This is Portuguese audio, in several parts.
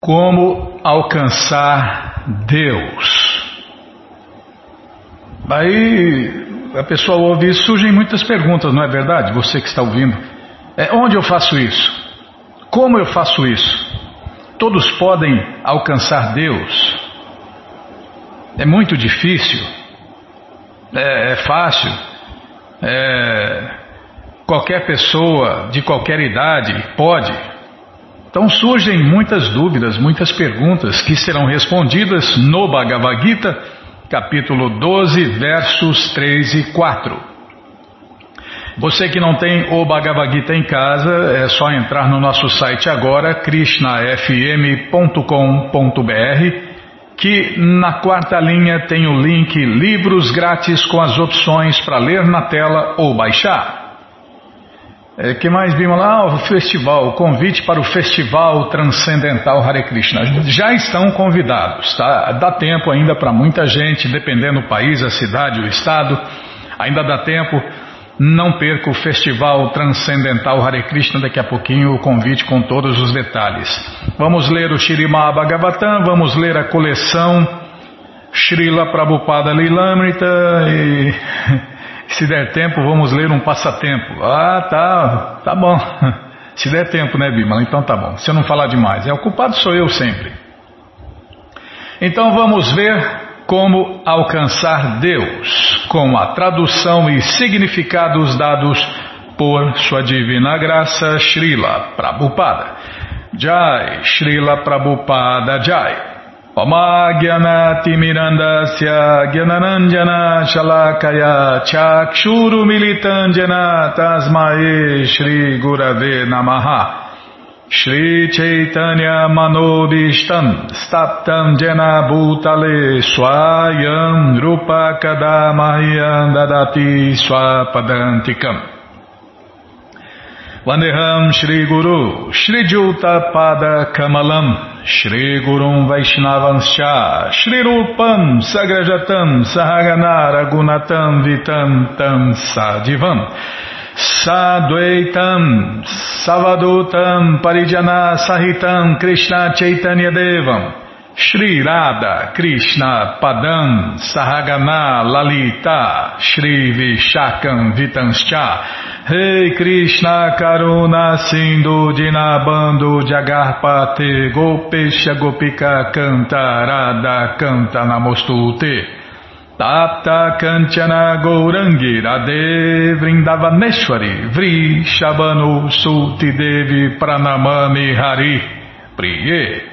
Como alcançar Deus? Aí a pessoa ouve isso, surgem muitas perguntas, não é verdade? Você que está ouvindo. É, onde eu faço isso? Como eu faço isso? Todos podem alcançar Deus? É muito difícil? É, é fácil? É, qualquer pessoa de qualquer idade pode? Então surgem muitas dúvidas, muitas perguntas que serão respondidas no Bhagavad Gita, capítulo 12, versos 3 e 4. Você que não tem o Bhagavad Gita em casa, é só entrar no nosso site agora, krishnafm.com.br, que na quarta linha tem o link Livros Grátis com as opções para ler na tela ou baixar. É, que mais lá? Ah, o festival, o convite para o Festival Transcendental Hare Krishna. Já estão convidados, tá? Dá tempo ainda para muita gente, dependendo do país, a cidade, o estado. Ainda dá tempo. Não perca o Festival Transcendental Hare Krishna, daqui a pouquinho o convite com todos os detalhes. Vamos ler o Shirimá Bhagavatam, vamos ler a coleção Srila Prabhupada Lilamrita e Se der tempo, vamos ler um passatempo. Ah, tá, tá bom. Se der tempo, né, Bimala? Então tá bom. Se eu não falar demais, é o culpado sou eu sempre. Então vamos ver como alcançar Deus com a tradução e significados dados por Sua Divina Graça Srila Prabhupada. Jai, Srila Prabhupada Jai. पमाज्ञनातिमिरन्दस्य ज्ञनरञ्जन शलाकया चाक्षूरुमिलितञ्जन तस्मये श्रीगुरवे नमः श्रीचैतन्यमनोभीष्टम् स्तप्तम् जन भूतले स्वायम् रूपकदा मह्यम् ददति स्वपदन्तिकम् Vandeham Shri Guru Shri Gurum Vaishnavanscha Shri Rupam Sagrajatam Sahagana Ragunatam Vitam Tam Sadivam Sadvaitam Savadutam Parijana Sahitam Krishna Chaitanya Devam Shri Radha Krishna Padam Sahagana Lalita Shri Vishakam Vitanscha. Rei Krishna Karuna Sindhu Dinabando Jagarpate Gopesha Gopika Canta Canta Namostute. Tapta Kanchana Gourangi Radhe Vrindavaneshwari Vri Shabanu Sulti Devi Pranamami Hari. Priye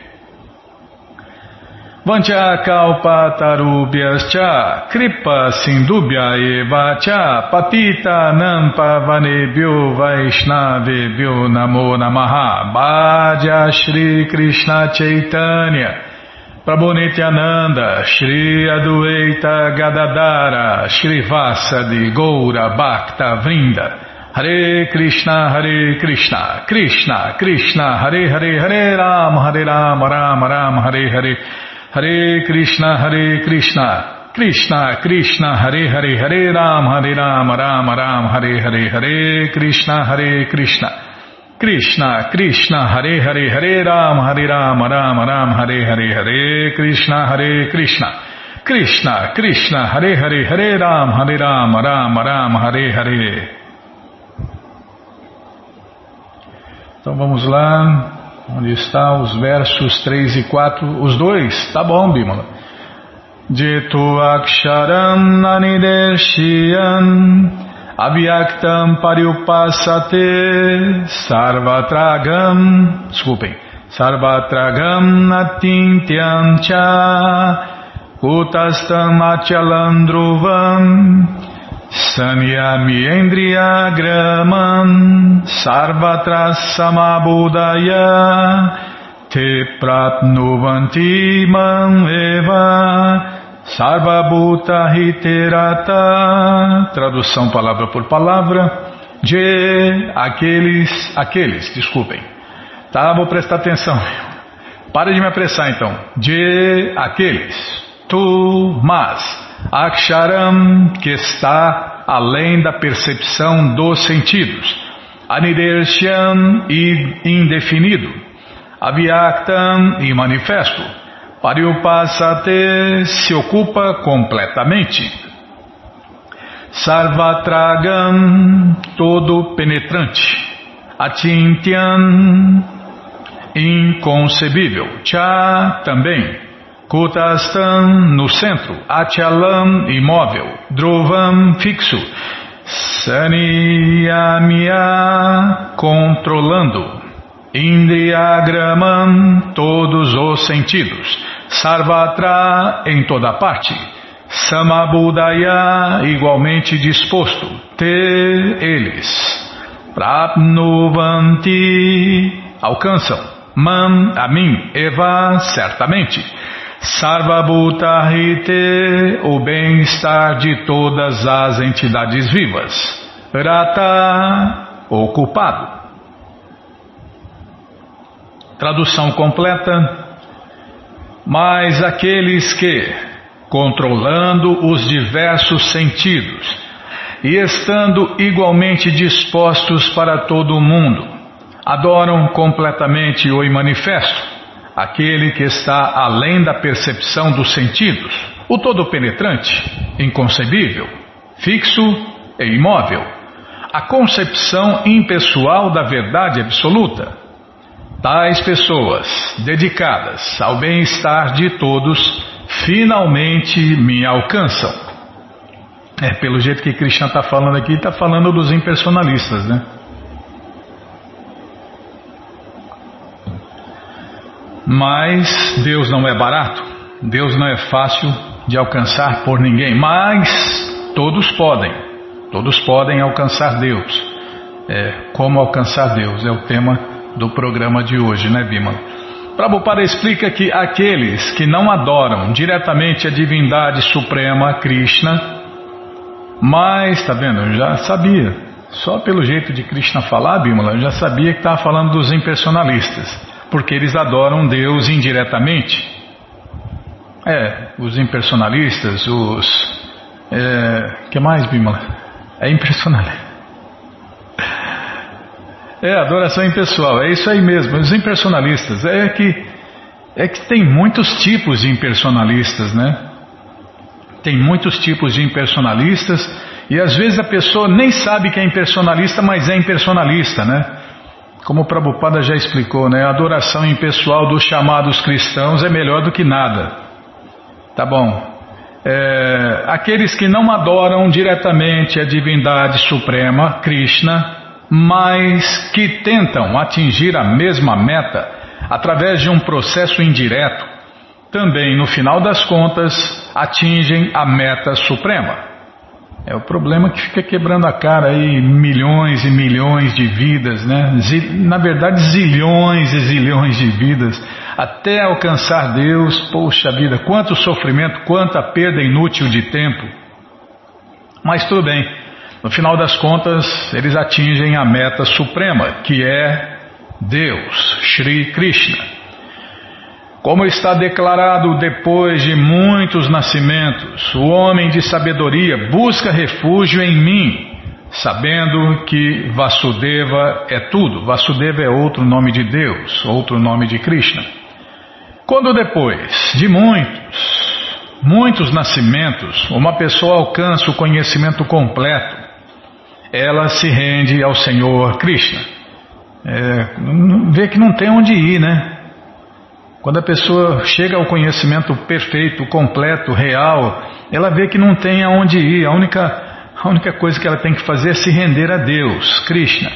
Vancha kalpatarubhyascha kripa sindubhya eva cha patita nampa vanebhyo vaishnavebhyo namo namaha. Bhaja Shri Krishna Chaitanya Prabhu Nityananda Shri Adueita Gadadara Shri Vasadi Goura Bhakta Vrinda. Hare Krishna Hare Krishna Krishna Krishna Hare Hare Hare Ram Hare Ram Ram Ram Hare Hare Hare Krishna, Hare Krishna, Krishna, Krishna, Hare Hare, Hare Ram, Hare Ram, Ram Ram, Hare Hare, Hare Krishna, Hare Krishna, Krishna, Krishna, Hare Hare, Hare Ram, Hare Ram, Ram Ram, Hare Hare, Hare Krishna, Hare Krishna, Krishna, Krishna, Hare Hare, Hare Ram, Hare Ram, Ram Ram, Hare Hare. Então vamos lá. Onde está os versos 3 e 4? Os dois? Tá bom, Bimala. Jitu aksharam nanideshiyan abhyaktam pariupasate sarvatragam desculpem sarvatragam natintyan cha utastam achalandruvam Samyamiendriyagraman Sarvatra Samabudaya Te Pratnuvanti Man Eva Sarvabhuta Hiterata Tradução palavra por palavra de aqueles, aqueles, desculpem. Tá, vou prestar atenção. Para de me apressar então. De aqueles, tu, mas Aksharam, que está além da percepção dos sentidos. Anirshyam, indefinido. Avyaktam e manifesto. Pariupasate se ocupa completamente. Sarvatragam, todo penetrante. Atintyam, inconcebível. Cha, também. Kutastam, no centro. Achalam, imóvel. Dhruvam, fixo. Saniyamya, controlando. Indriyagramam, todos os sentidos. Sarvatra, em toda parte. Samabudaya, igualmente disposto. Te, eles. Prapnuvanti, alcançam. Man, a mim. Eva, certamente. Sarvabhutahite, o bem-estar de todas as entidades vivas. Rata, ocupado. Tradução completa. Mas aqueles que, controlando os diversos sentidos e estando igualmente dispostos para todo o mundo, adoram completamente o manifesto, aquele que está além da percepção dos sentidos, o todo-penetrante, inconcebível, fixo e imóvel, a concepção impessoal da verdade absoluta Tais pessoas, dedicadas ao bem-estar de todos, finalmente me alcançam. É, pelo jeito que Krishna está falando aqui, está falando dos impersonalistas, né? Mas Deus não é barato, Deus não é fácil de alcançar por ninguém, mas todos podem, todos podem alcançar Deus. É, como alcançar Deus é o tema do programa de hoje, né, Bimala? Prabhupada explica que aqueles que não adoram diretamente a divindade suprema, Krishna, mas, tá vendo, eu já sabia, só pelo jeito de Krishna falar, Bimala, eu já sabia que estava falando dos impersonalistas, porque eles adoram Deus indiretamente. É, os impersonalistas, os. É, que mais, Bimala? É impressionante. É, adoração impessoal, é isso aí mesmo. Os impersonalistas, é que, é que tem muitos tipos de impersonalistas, né? Tem muitos tipos de impersonalistas e às vezes a pessoa nem sabe que é impersonalista, mas é impersonalista, né? Como o Prabhupada já explicou, né? A adoração impessoal dos chamados cristãos é melhor do que nada. Tá bom. É, aqueles que não adoram diretamente a divindade suprema, Krishna, mas que tentam atingir a mesma meta através de um processo indireto, também no final das contas atingem a meta suprema. É o problema que fica quebrando a cara aí milhões e milhões de vidas, né? Na verdade, zilhões e zilhões de vidas até alcançar Deus. Poxa vida, quanto sofrimento, quanta perda inútil de tempo. Mas tudo bem. No final das contas, eles atingem a meta suprema, que é Deus, Sri Krishna. Como está declarado depois de muitos nascimentos, o homem de sabedoria busca refúgio em mim, sabendo que Vasudeva é tudo. Vasudeva é outro nome de Deus, outro nome de Krishna. Quando depois de muitos, muitos nascimentos, uma pessoa alcança o conhecimento completo, ela se rende ao Senhor Krishna. É, vê que não tem onde ir, né? Quando a pessoa chega ao conhecimento perfeito, completo, real, ela vê que não tem aonde ir. A única, a única coisa que ela tem que fazer é se render a Deus, Krishna.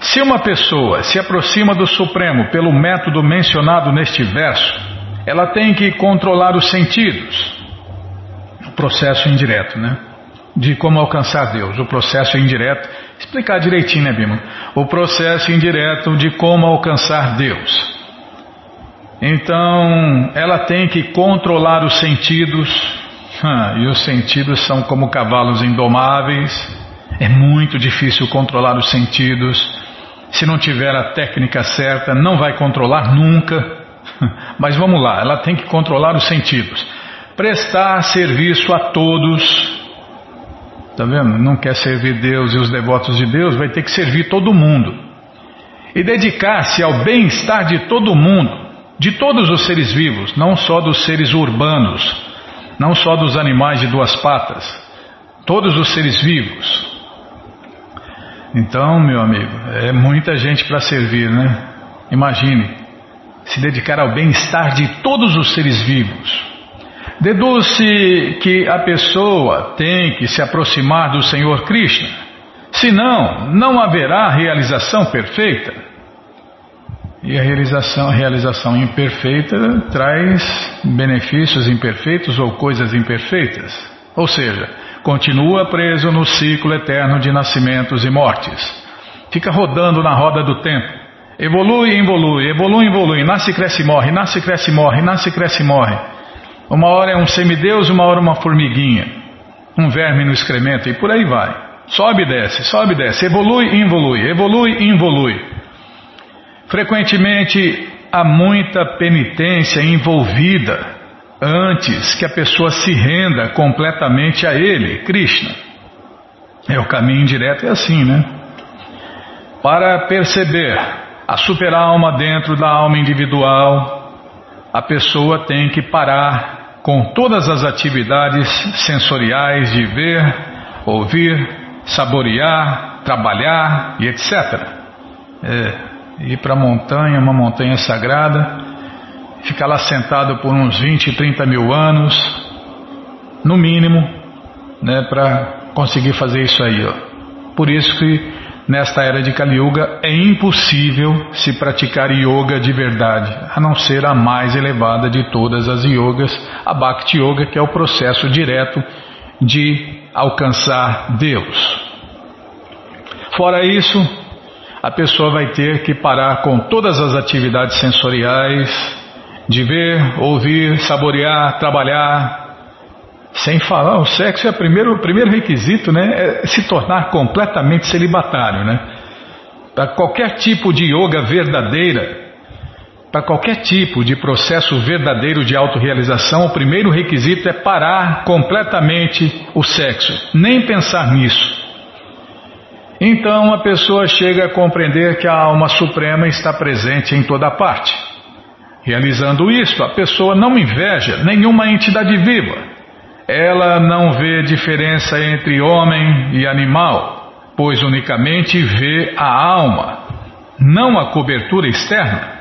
Se uma pessoa se aproxima do Supremo pelo método mencionado neste verso, ela tem que controlar os sentidos. O processo indireto, né? de como alcançar Deus. O processo indireto. Explicar direitinho, né, Bima? O processo indireto de como alcançar Deus. Então, ela tem que controlar os sentidos, e os sentidos são como cavalos indomáveis. É muito difícil controlar os sentidos. Se não tiver a técnica certa, não vai controlar nunca. Mas vamos lá, ela tem que controlar os sentidos. Prestar serviço a todos Está vendo? Não quer servir Deus e os devotos de Deus, vai ter que servir todo mundo. e dedicar-se ao bem-estar de todo mundo, de todos os seres vivos, não só dos seres urbanos, não só dos animais de duas patas, todos os seres vivos. Então, meu amigo, é muita gente para servir, né? Imagine, se dedicar ao bem-estar de todos os seres vivos. Deduz-se que a pessoa tem que se aproximar do Senhor Krishna, senão não haverá realização perfeita. E a realização, a realização imperfeita traz benefícios imperfeitos ou coisas imperfeitas. Ou seja, continua preso no ciclo eterno de nascimentos e mortes. Fica rodando na roda do tempo. Evolui, evolui, evolui, evolui, nasce, cresce, morre, nasce, cresce, morre, nasce, cresce, morre. Uma hora é um semideus, uma hora uma formiguinha, um verme no excremento e por aí vai. Sobe e desce, sobe e desce, evolui evolui, evolui evolui. Frequentemente há muita penitência envolvida antes que a pessoa se renda completamente a Ele, Krishna. É o caminho direto, é assim, né? Para perceber a super-alma dentro da alma individual, a pessoa tem que parar com todas as atividades sensoriais de ver, ouvir, saborear, trabalhar e etc. É, ir para a montanha, uma montanha sagrada, ficar lá sentado por uns 20, 30 mil anos, no mínimo, né, para conseguir fazer isso aí. Ó. Por isso que nesta era de Kali Yuga é impossível se praticar yoga de verdade, a não ser a mais elevada de todas as yogas, a Bhakti Yoga, que é o processo direto de alcançar Deus. Fora isso, a pessoa vai ter que parar com todas as atividades sensoriais, de ver, ouvir, saborear, trabalhar, sem falar, o sexo é o primeiro, primeiro requisito, né? É se tornar completamente celibatário, né? Para qualquer tipo de yoga verdadeira, para qualquer tipo de processo verdadeiro de autorrealização, o primeiro requisito é parar completamente o sexo, nem pensar nisso. Então a pessoa chega a compreender que a alma suprema está presente em toda parte. Realizando isso, a pessoa não inveja nenhuma entidade viva. Ela não vê diferença entre homem e animal, pois unicamente vê a alma, não a cobertura externa.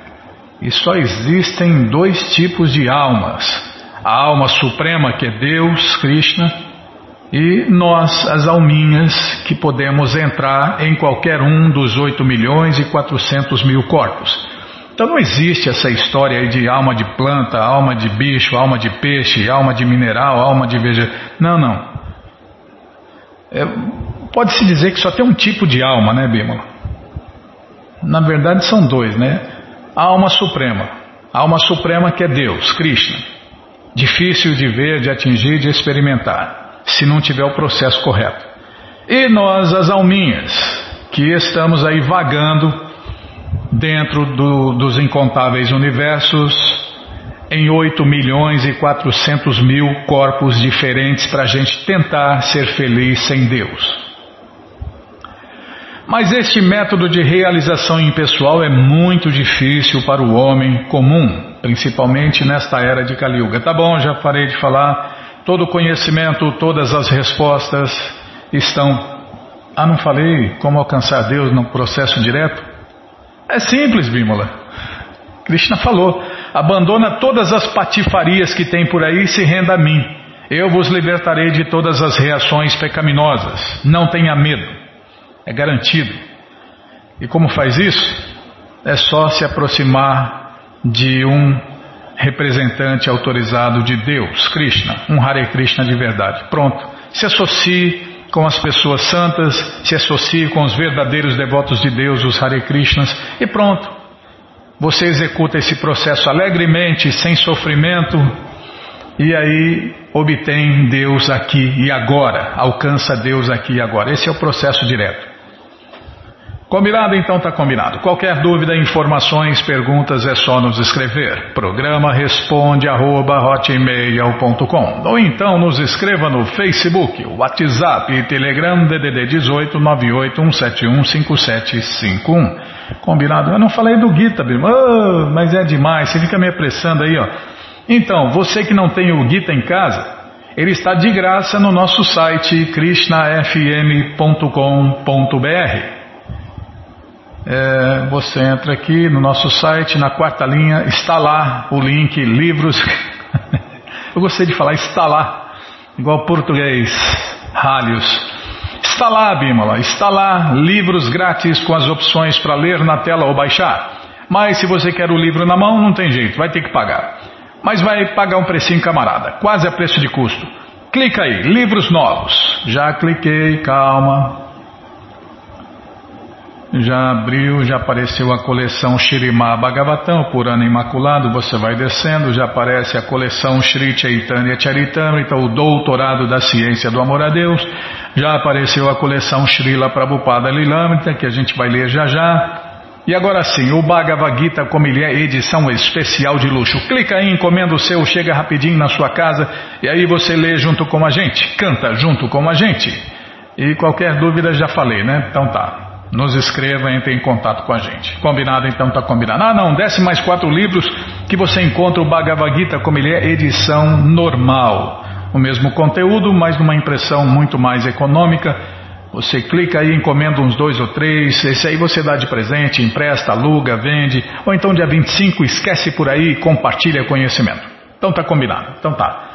E só existem dois tipos de almas: a alma suprema, que é Deus, Krishna, e nós, as alminhas, que podemos entrar em qualquer um dos 8 milhões e 400 mil corpos. Então não existe essa história aí de alma de planta, alma de bicho, alma de peixe, alma de mineral, alma de vegetal. Não, não. É, Pode-se dizer que só tem um tipo de alma, né, Bímola? Na verdade são dois, né? A alma suprema. A alma suprema que é Deus, Krishna. Difícil de ver, de atingir, de experimentar se não tiver o processo correto. E nós, as alminhas, que estamos aí vagando dentro do, dos incontáveis universos, em 8 milhões e 400 mil corpos diferentes para a gente tentar ser feliz sem Deus. Mas este método de realização impessoal é muito difícil para o homem comum, principalmente nesta era de Kali Yuga. Tá bom, já parei de falar Todo conhecimento, todas as respostas estão. Ah, não falei como alcançar Deus no processo direto? É simples, Bímola. Krishna falou: abandona todas as patifarias que tem por aí e se renda a mim. Eu vos libertarei de todas as reações pecaminosas. Não tenha medo. É garantido. E como faz isso? É só se aproximar de um representante autorizado de Deus, Krishna, um Hare Krishna de verdade. Pronto. Se associe com as pessoas santas, se associe com os verdadeiros devotos de Deus, os Hare Krishnas, e pronto. Você executa esse processo alegremente, sem sofrimento, e aí obtém Deus aqui e agora, alcança Deus aqui e agora. Esse é o processo direto. Combinado? Então tá combinado. Qualquer dúvida, informações, perguntas é só nos escrever. Programa responde arroba, ou então nos escreva no Facebook, WhatsApp e Telegram DDD 18 981715751. Combinado? Eu não falei do Gita, oh, mas é demais, você fica me apressando aí, ó. Então, você que não tem o Gita em casa, ele está de graça no nosso site krishnafm.com.br. É, você entra aqui no nosso site, na quarta linha, está lá o link livros. Eu gostei de falar está lá, igual português, ralhos. Está lá, Bímola, está lá, livros grátis com as opções para ler na tela ou baixar. Mas se você quer o livro na mão, não tem jeito, vai ter que pagar. Mas vai pagar um precinho, camarada, quase a preço de custo. Clica aí, livros novos. Já cliquei, calma, já abriu, já apareceu a coleção Shirimá Bhagavatam, por ano imaculado, você vai descendo, já aparece a coleção Shri Chaitanya Charitamrita, o doutorado da ciência do amor a Deus, já apareceu a coleção Srila Prabhupada Lilamrita, que a gente vai ler já já. E agora sim, o Bhagavad Gita como ele é edição especial de luxo. Clica aí, encomenda o seu, chega rapidinho na sua casa e aí você lê junto com a gente, canta junto com a gente. E qualquer dúvida já falei, né? Então tá. Nos escreva, entre em contato com a gente. Combinado? Então tá combinado. Ah, não, desce mais quatro livros que você encontra o Bhagavad Gita como ele é, edição normal. O mesmo conteúdo, mas numa impressão muito mais econômica. Você clica aí, encomenda uns dois ou três, esse aí você dá de presente, empresta, aluga, vende, ou então dia 25 esquece por aí e compartilha conhecimento. Então tá combinado. Então tá.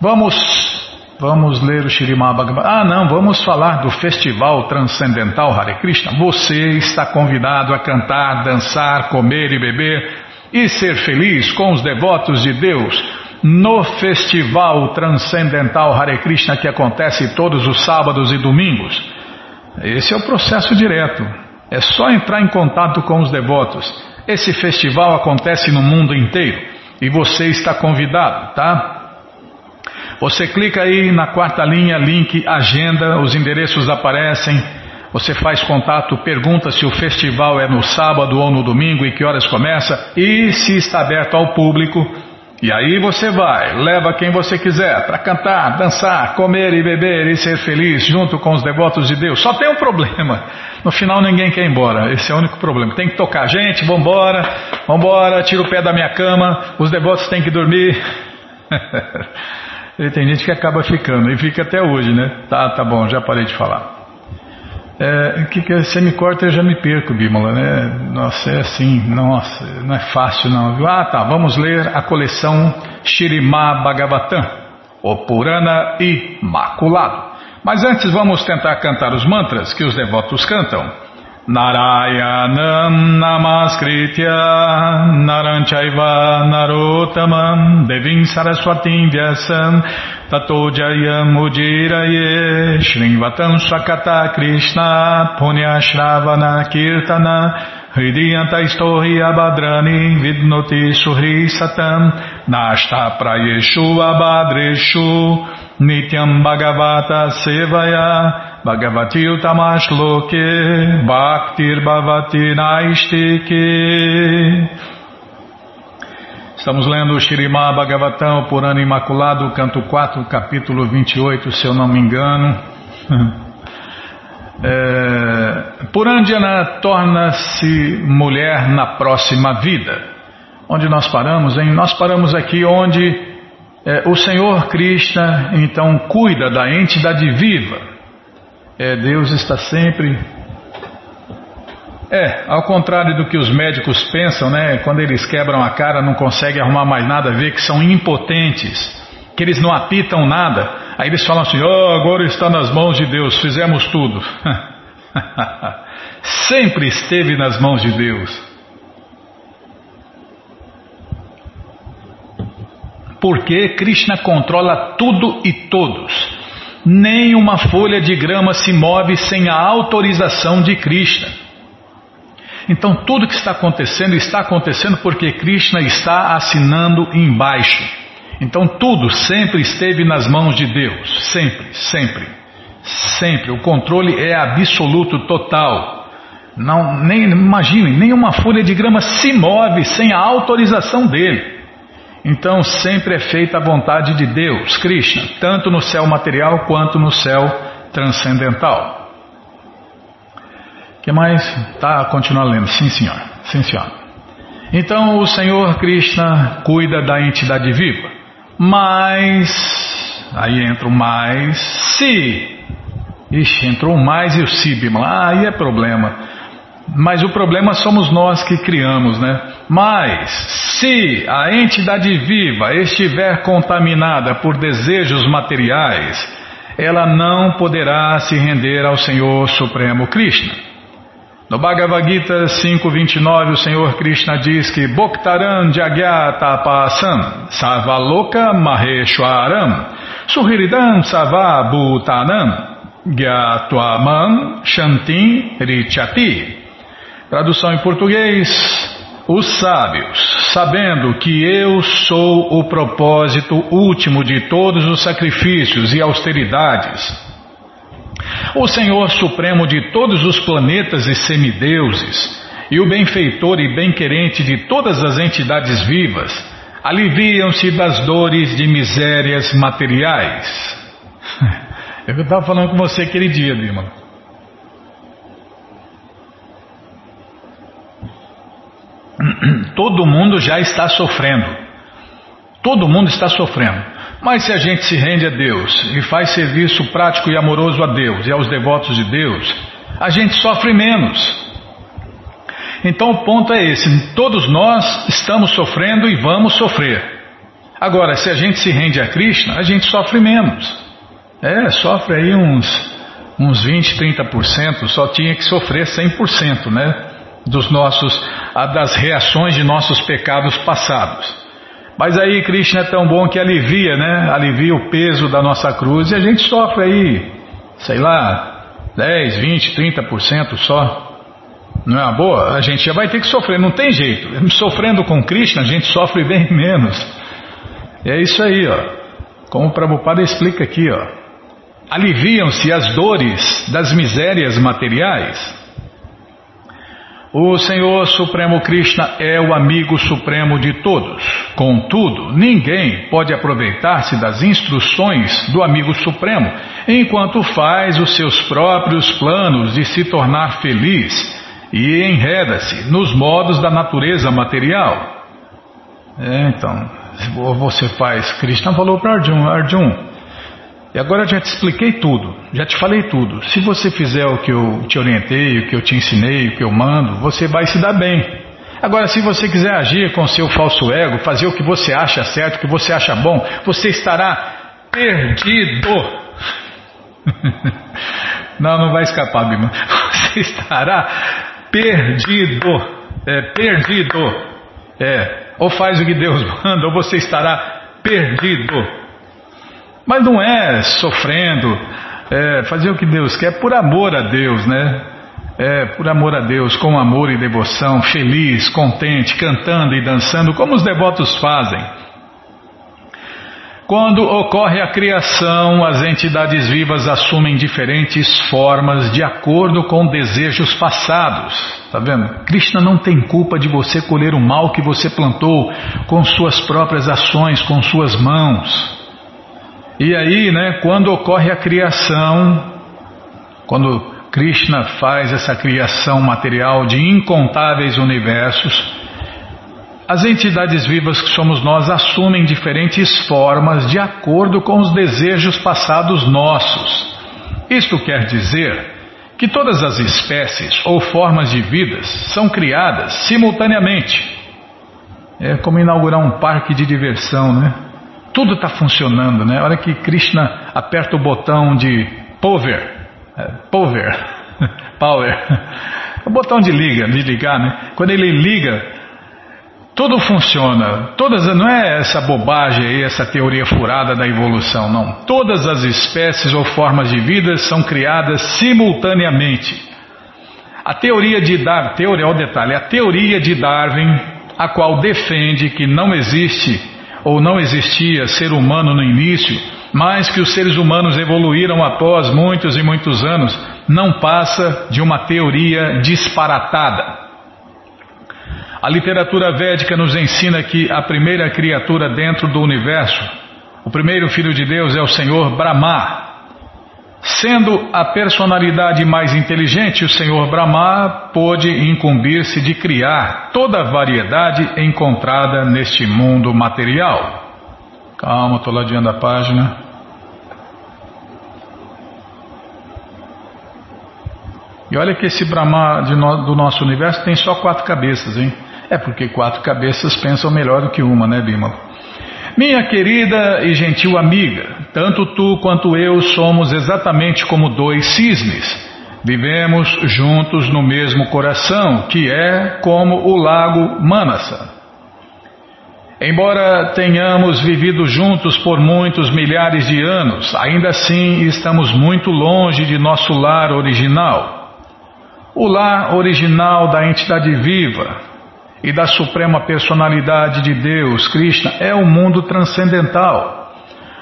Vamos Vamos ler o Shirimá Ah, não, vamos falar do Festival Transcendental Hare Krishna. Você está convidado a cantar, dançar, comer e beber e ser feliz com os devotos de Deus no Festival Transcendental Hare Krishna que acontece todos os sábados e domingos. Esse é o processo direto. É só entrar em contato com os devotos. Esse festival acontece no mundo inteiro e você está convidado, tá? Você clica aí na quarta linha, link agenda, os endereços aparecem. Você faz contato, pergunta se o festival é no sábado ou no domingo e que horas começa e se está aberto ao público. E aí você vai, leva quem você quiser para cantar, dançar, comer e beber e ser feliz junto com os devotos de Deus. Só tem um problema. No final ninguém quer ir embora. Esse é o único problema. Tem que tocar gente, vambora, vambora, tira o pé da minha cama, os devotos têm que dormir. E tem gente que acaba ficando, e fica até hoje, né? Tá, tá bom, já parei de falar. É, que, que você me corta eu já me perco, Bímola, né? Nossa, é assim, nossa, não é fácil não. Ah, tá, vamos ler a coleção Shirimá Bhagavatam, o Purana Imaculado. Mas antes vamos tentar cantar os mantras que os devotos cantam. Narayanam Namaskritya Naranchaiva Narotamam Devim Saraswatim Vyasam Tato Jayam Swakata Krishna Punya Shravana Kirtana Hridiyanta Istohi Abadrani Vidnoti Suhri Satam Nashta Prayeshu Abadreshu Nityam Bhagavata Sevaya Bhagavati Utamashloke Bhaktir Bhavati Naistike Estamos lendo o Shirimá Bhagavatam, por ano imaculado, canto 4, capítulo 28, se eu não me engano. É, torna-se mulher na próxima vida. Onde nós paramos, hein? Nós paramos aqui onde é, o Senhor Krishna então cuida da entidade viva é, Deus está sempre. É, ao contrário do que os médicos pensam, né? Quando eles quebram a cara, não conseguem arrumar mais nada, vê que são impotentes, que eles não apitam nada. Aí eles falam assim: oh, agora está nas mãos de Deus, fizemos tudo. sempre esteve nas mãos de Deus. Porque Krishna controla tudo e todos nem uma folha de grama se move sem a autorização de Krishna. Então tudo que está acontecendo está acontecendo porque Krishna está assinando embaixo. Então tudo sempre esteve nas mãos de Deus, sempre, sempre, sempre. O controle é absoluto, total. Não, nem, imagine, nenhuma folha de grama se move sem a autorização dele. Então sempre é feita a vontade de Deus, Krishna, tanto no céu material quanto no céu transcendental. que mais? Tá, continua lendo. Sim, senhor. Sim, senhor. Então o Senhor Krishna cuida da entidade viva. Mas, aí entra o mais, se. Ixi, entrou o mais e o si. Ah, aí é problema. Mas o problema somos nós que criamos, né? Mas, se a entidade viva estiver contaminada por desejos materiais, ela não poderá se render ao Senhor Supremo Krishna. No Bhagavad Gita 5.29, o Senhor Krishna diz que Bhoktaram Jagyatapasam Savaloka Maheshwaram Suhiridam Savabhutanam Gyatwamam Shantim Richati Tradução em português: Os sábios, sabendo que eu sou o propósito último de todos os sacrifícios e austeridades, o Senhor Supremo de todos os planetas e semideuses, e o benfeitor e bem-querente de todas as entidades vivas, aliviam-se das dores de misérias materiais. Eu estava falando com você aquele dia, Bima. Todo mundo já está sofrendo. Todo mundo está sofrendo. Mas se a gente se rende a Deus e faz serviço prático e amoroso a Deus e aos devotos de Deus, a gente sofre menos. Então o ponto é esse: todos nós estamos sofrendo e vamos sofrer. Agora, se a gente se rende a Krishna, a gente sofre menos. É, sofre aí uns, uns 20, 30%, só tinha que sofrer 100%, né? Dos nossos, das reações de nossos pecados passados. Mas aí Krishna é tão bom que alivia, né? Alivia o peso da nossa cruz e a gente sofre aí, sei lá, 10, 20, 30% só. Não é uma boa? A gente já vai ter que sofrer, não tem jeito. Sofrendo com Krishna, a gente sofre bem menos. É isso aí, ó. Como o Prabhupada explica aqui, ó. Aliviam-se as dores das misérias materiais o Senhor Supremo Krishna é o amigo supremo de todos. Contudo, ninguém pode aproveitar-se das instruções do amigo supremo enquanto faz os seus próprios planos de se tornar feliz e enreda-se nos modos da natureza material. É, então, você faz. Krishna falou para Arjun, Arjun, e agora eu já te expliquei tudo, já te falei tudo. Se você fizer o que eu te orientei, o que eu te ensinei, o que eu mando, você vai se dar bem. Agora, se você quiser agir com seu falso ego, fazer o que você acha certo, o que você acha bom, você estará perdido. não, não vai escapar, Bima. Você estará perdido. É, perdido. É, ou faz o que Deus manda, ou você estará perdido. Mas não é sofrendo, é fazer o que Deus quer por amor a Deus, né? É, por amor a Deus, com amor e devoção, feliz, contente, cantando e dançando, como os devotos fazem. Quando ocorre a criação, as entidades vivas assumem diferentes formas de acordo com desejos passados. Tá vendo? Krishna não tem culpa de você colher o mal que você plantou com suas próprias ações, com suas mãos. E aí, né, quando ocorre a criação, quando Krishna faz essa criação material de incontáveis universos, as entidades vivas que somos nós assumem diferentes formas de acordo com os desejos passados nossos. Isto quer dizer que todas as espécies ou formas de vidas são criadas simultaneamente. É como inaugurar um parque de diversão, né? Tudo está funcionando, né? A hora que Krishna aperta o botão de power, é, power, power, o botão de liga, de ligar, né? Quando ele liga, tudo funciona. Todas, não é essa bobagem aí, essa teoria furada da evolução, não. Todas as espécies ou formas de vida são criadas simultaneamente. A teoria de Darwin, teoria, o detalhe, a teoria de Darwin, a qual defende que não existe ou não existia ser humano no início, mas que os seres humanos evoluíram após muitos e muitos anos, não passa de uma teoria disparatada. A literatura védica nos ensina que a primeira criatura dentro do universo, o primeiro filho de Deus é o Senhor Brahma. Sendo a personalidade mais inteligente, o Senhor Brahma pôde incumbir-se de criar toda a variedade encontrada neste mundo material. Calma, estou ladeando a página. E olha que esse Brahma no, do nosso universo tem só quatro cabeças, hein? É porque quatro cabeças pensam melhor do que uma, né, Bima? Minha querida e gentil amiga, tanto tu quanto eu somos exatamente como dois cisnes. Vivemos juntos no mesmo coração, que é como o lago Manasa. Embora tenhamos vivido juntos por muitos milhares de anos, ainda assim estamos muito longe de nosso lar original. O lar original da entidade viva e da suprema personalidade de Deus, Krishna, é o mundo transcendental.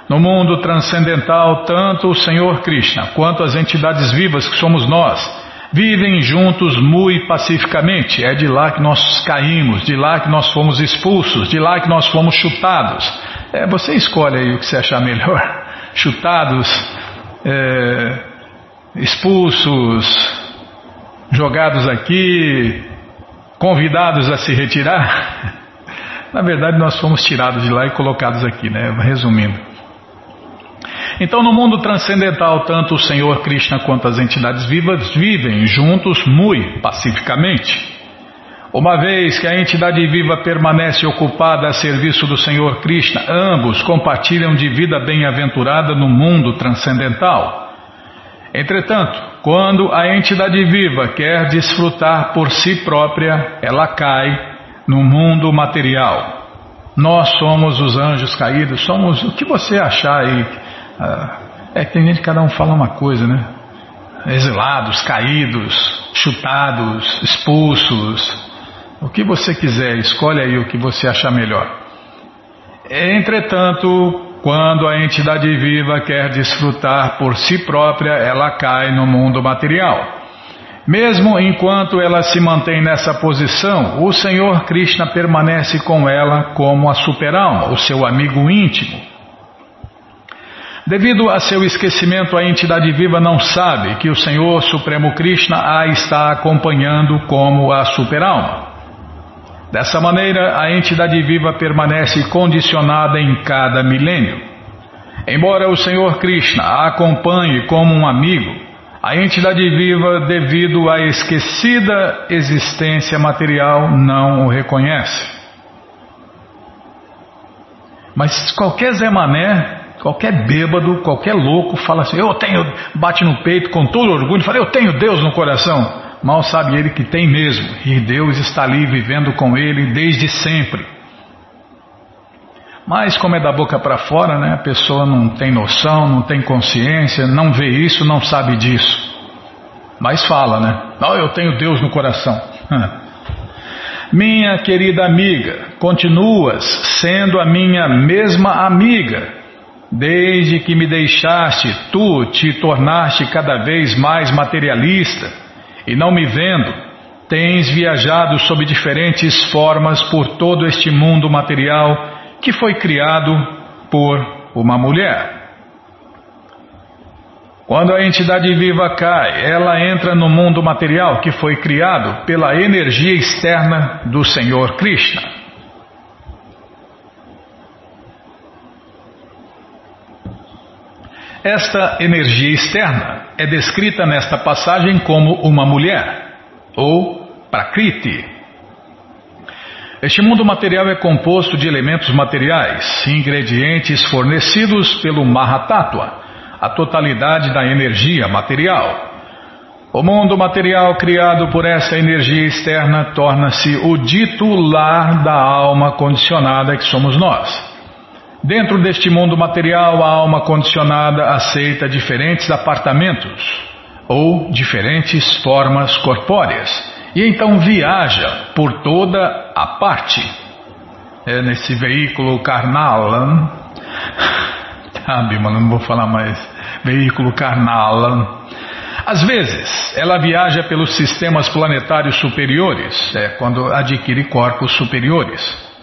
No mundo transcendental, tanto o Senhor Krishna quanto as entidades vivas que somos nós vivem juntos muito pacificamente. É de lá que nós caímos, de lá que nós fomos expulsos, de lá que nós fomos chutados. É, você escolhe aí o que você achar melhor. Chutados, é, expulsos, jogados aqui, convidados a se retirar. Na verdade, nós fomos tirados de lá e colocados aqui, né? Resumindo. Então, no mundo transcendental, tanto o Senhor Krishna quanto as entidades vivas vivem juntos muito pacificamente. Uma vez que a entidade viva permanece ocupada a serviço do Senhor Krishna, ambos compartilham de vida bem-aventurada no mundo transcendental. Entretanto, quando a entidade viva quer desfrutar por si própria, ela cai no mundo material. Nós somos os anjos caídos, somos o que você achar aí. Ah, é que tem gente que cada um fala uma coisa, né? Exilados, caídos, chutados, expulsos, o que você quiser, escolhe aí o que você achar melhor. Entretanto, quando a entidade viva quer desfrutar por si própria, ela cai no mundo material. Mesmo enquanto ela se mantém nessa posição, o Senhor Krishna permanece com ela como a superalma, o seu amigo íntimo. Devido a seu esquecimento, a entidade viva não sabe que o Senhor Supremo Krishna a está acompanhando como a superalma. Dessa maneira, a entidade viva permanece condicionada em cada milênio. Embora o Senhor Krishna a acompanhe como um amigo, a entidade viva, devido à esquecida existência material, não o reconhece. Mas qualquer Zé Mané, qualquer bêbado, qualquer louco fala assim: Eu tenho, bate no peito com todo orgulho, fala: Eu tenho Deus no coração. Mal sabe ele que tem mesmo, e Deus está ali vivendo com ele desde sempre. Mas como é da boca para fora, né, a pessoa não tem noção, não tem consciência, não vê isso, não sabe disso. Mas fala, né? Não, eu tenho Deus no coração. Minha querida amiga, continuas sendo a minha mesma amiga. Desde que me deixaste, tu te tornaste cada vez mais materialista e não me vendo, tens viajado sob diferentes formas por todo este mundo material que foi criado por uma mulher. Quando a entidade viva cai, ela entra no mundo material que foi criado pela energia externa do Senhor Krishna. Esta energia externa é descrita nesta passagem como uma mulher, ou Prakriti. Este mundo material é composto de elementos materiais, ingredientes fornecidos pelo Mahatattva, a totalidade da energia material. O mundo material criado por essa energia externa torna-se o dito lar da alma condicionada que somos nós. Dentro deste mundo material, a alma condicionada aceita diferentes apartamentos ou diferentes formas corpóreas e então viaja por toda a parte. É nesse veículo carnal. Tá, Bimala, não vou falar mais. Veículo carnal. Às vezes, ela viaja pelos sistemas planetários superiores, é quando adquire corpos superiores.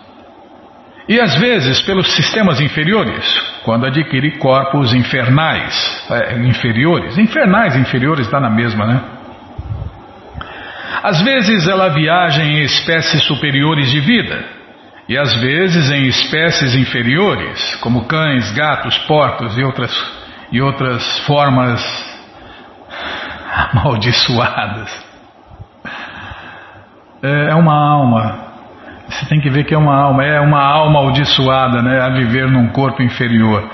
E às vezes pelos sistemas inferiores, quando adquire corpos infernais, é, inferiores. Infernais inferiores está na mesma, né? Às vezes ela viaja em espécies superiores de vida, e às vezes em espécies inferiores, como cães, gatos, porcos e outras, e outras formas amaldiçoadas. É, é uma alma. Você tem que ver que é uma alma, é uma alma amaldiçoada, né, a viver num corpo inferior.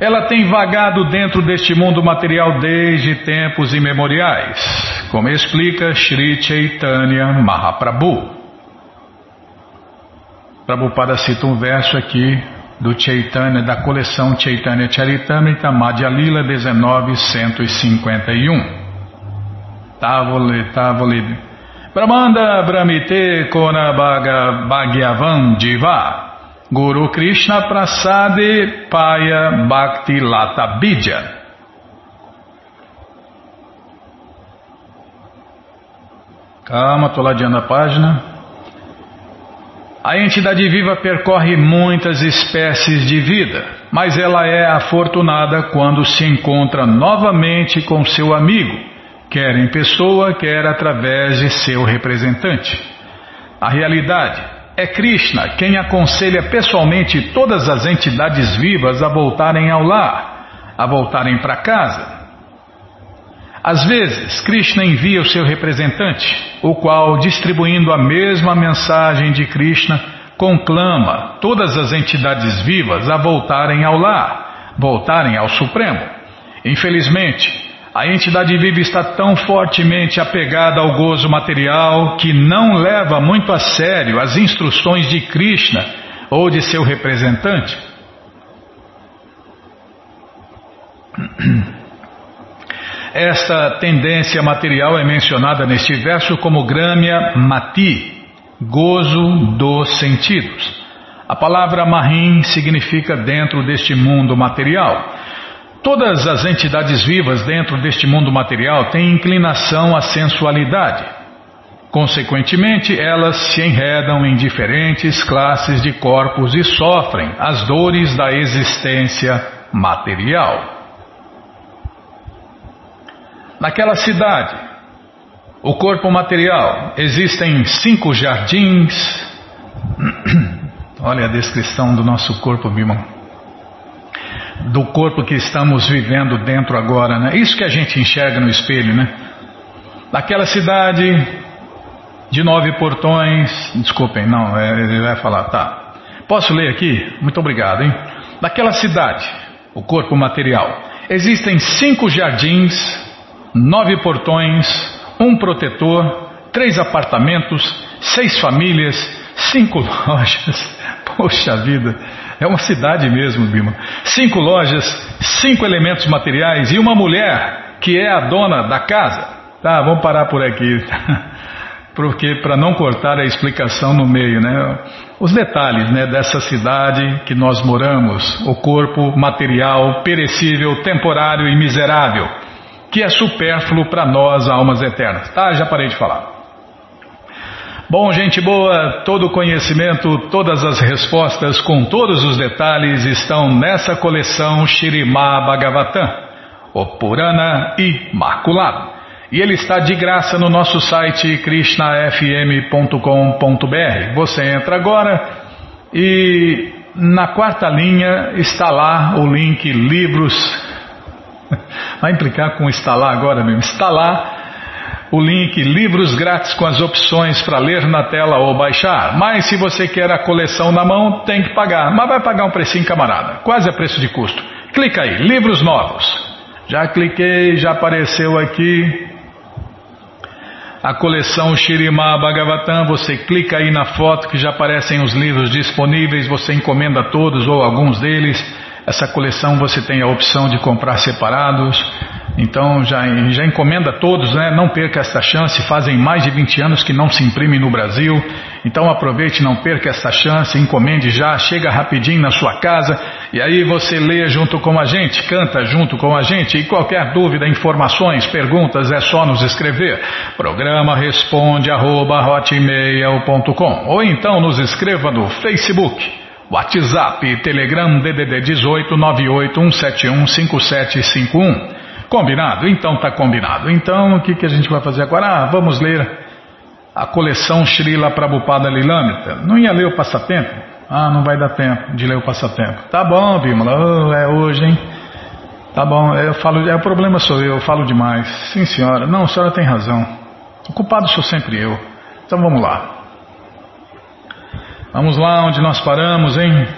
Ela tem vagado dentro deste mundo material desde tempos imemoriais, como explica Sri Chaitanya Mahaprabhu. Prabhupada cita um verso aqui do Chaitanya, da coleção Chaitanya Charitamrita Madhya Lila 1951. Tavole, tavole. Brahmanda Brahmite Kona Bhagyavan Diva. Guru Krishna Prasade Paya Bhakti Lata Bidya. Calma, estou ladeando a página. A entidade viva percorre muitas espécies de vida, mas ela é afortunada quando se encontra novamente com seu amigo, quer em pessoa, quer através de seu representante. A realidade é Krishna quem aconselha pessoalmente todas as entidades vivas a voltarem ao lar, a voltarem para casa. Às vezes, Krishna envia o seu representante, o qual, distribuindo a mesma mensagem de Krishna, conclama todas as entidades vivas a voltarem ao lar, voltarem ao Supremo. Infelizmente, a entidade viva está tão fortemente apegada ao gozo material que não leva muito a sério as instruções de Krishna ou de seu representante. Esta tendência material é mencionada neste verso como grâmia mati, gozo dos sentidos. A palavra mahim significa dentro deste mundo material. Todas as entidades vivas dentro deste mundo material têm inclinação à sensualidade. Consequentemente, elas se enredam em diferentes classes de corpos e sofrem as dores da existência material. Naquela cidade, o corpo material, existem cinco jardins. Olha a descrição do nosso corpo, Bimão do corpo que estamos vivendo dentro agora, né? Isso que a gente enxerga no espelho, né? Daquela cidade de nove portões, desculpem, não, é, ele vai falar, tá. Posso ler aqui? Muito obrigado, hein? Daquela cidade, o corpo material, existem cinco jardins, nove portões, um protetor, três apartamentos, seis famílias, cinco lojas. Poxa vida! É uma cidade mesmo, Bima. Cinco lojas, cinco elementos materiais e uma mulher que é a dona da casa. Tá, vamos parar por aqui. Porque para não cortar a explicação no meio, né? Os detalhes, né, dessa cidade que nós moramos, o corpo material, perecível, temporário e miserável, que é supérfluo para nós, almas eternas. Tá, já parei de falar. Bom, gente boa, todo o conhecimento, todas as respostas com todos os detalhes estão nessa coleção Shirimá Bhagavatam, o Purana Imaculado. E ele está de graça no nosso site krishnafm.com.br. Você entra agora e na quarta linha está lá o link Livros. Vai implicar com instalar agora mesmo. Lá o link livros grátis com as opções para ler na tela ou baixar. Mas se você quer a coleção na mão, tem que pagar. Mas vai pagar um precinho, camarada. Quase a preço de custo. Clica aí, livros novos. Já cliquei, já apareceu aqui. A coleção Shirima Bhagavatam, você clica aí na foto que já aparecem os livros disponíveis, você encomenda todos ou alguns deles. Essa coleção você tem a opção de comprar separados. Então já, já encomenda a todos, né? Não perca esta chance. Fazem mais de 20 anos que não se imprime no Brasil. Então aproveite, não perca esta chance. Encomende já, chega rapidinho na sua casa e aí você lê junto com a gente, canta junto com a gente. E qualquer dúvida, informações, perguntas é só nos escrever. Programa responde arroba, ou então nos escreva no Facebook. WhatsApp, Telegram, DDD 18 5751. Combinado? Então tá combinado. Então o que, que a gente vai fazer agora? Ah, vamos ler a coleção Srila Prabhupada Lilamita. Não ia ler o passatempo? Ah, não vai dar tempo de ler o passatempo. Tá bom, Bimala, oh, é hoje, hein? Tá bom, eu falo, é, o problema sou eu, eu falo demais. Sim, senhora. Não, a senhora tem razão. O culpado sou sempre eu. Então vamos lá. Vamos lá onde nós paramos, hein?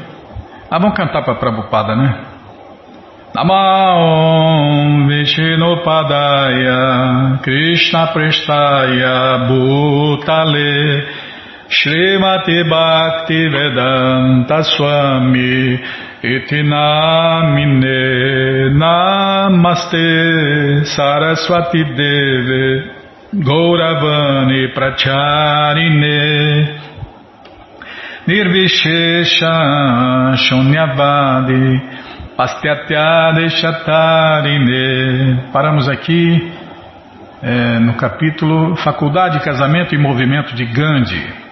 Ah, vamos cantar para Prabhupada, né? Namaom Vishnupadaya Krishna Prestaya Bhutale Srimati Bhakti Vedanta Swami Itinamine Namaste Saraswati Deve Gauravani Pracharine Nirvishesha Shunyavadi Paramos aqui é, no capítulo Faculdade, Casamento e Movimento de Gandhi.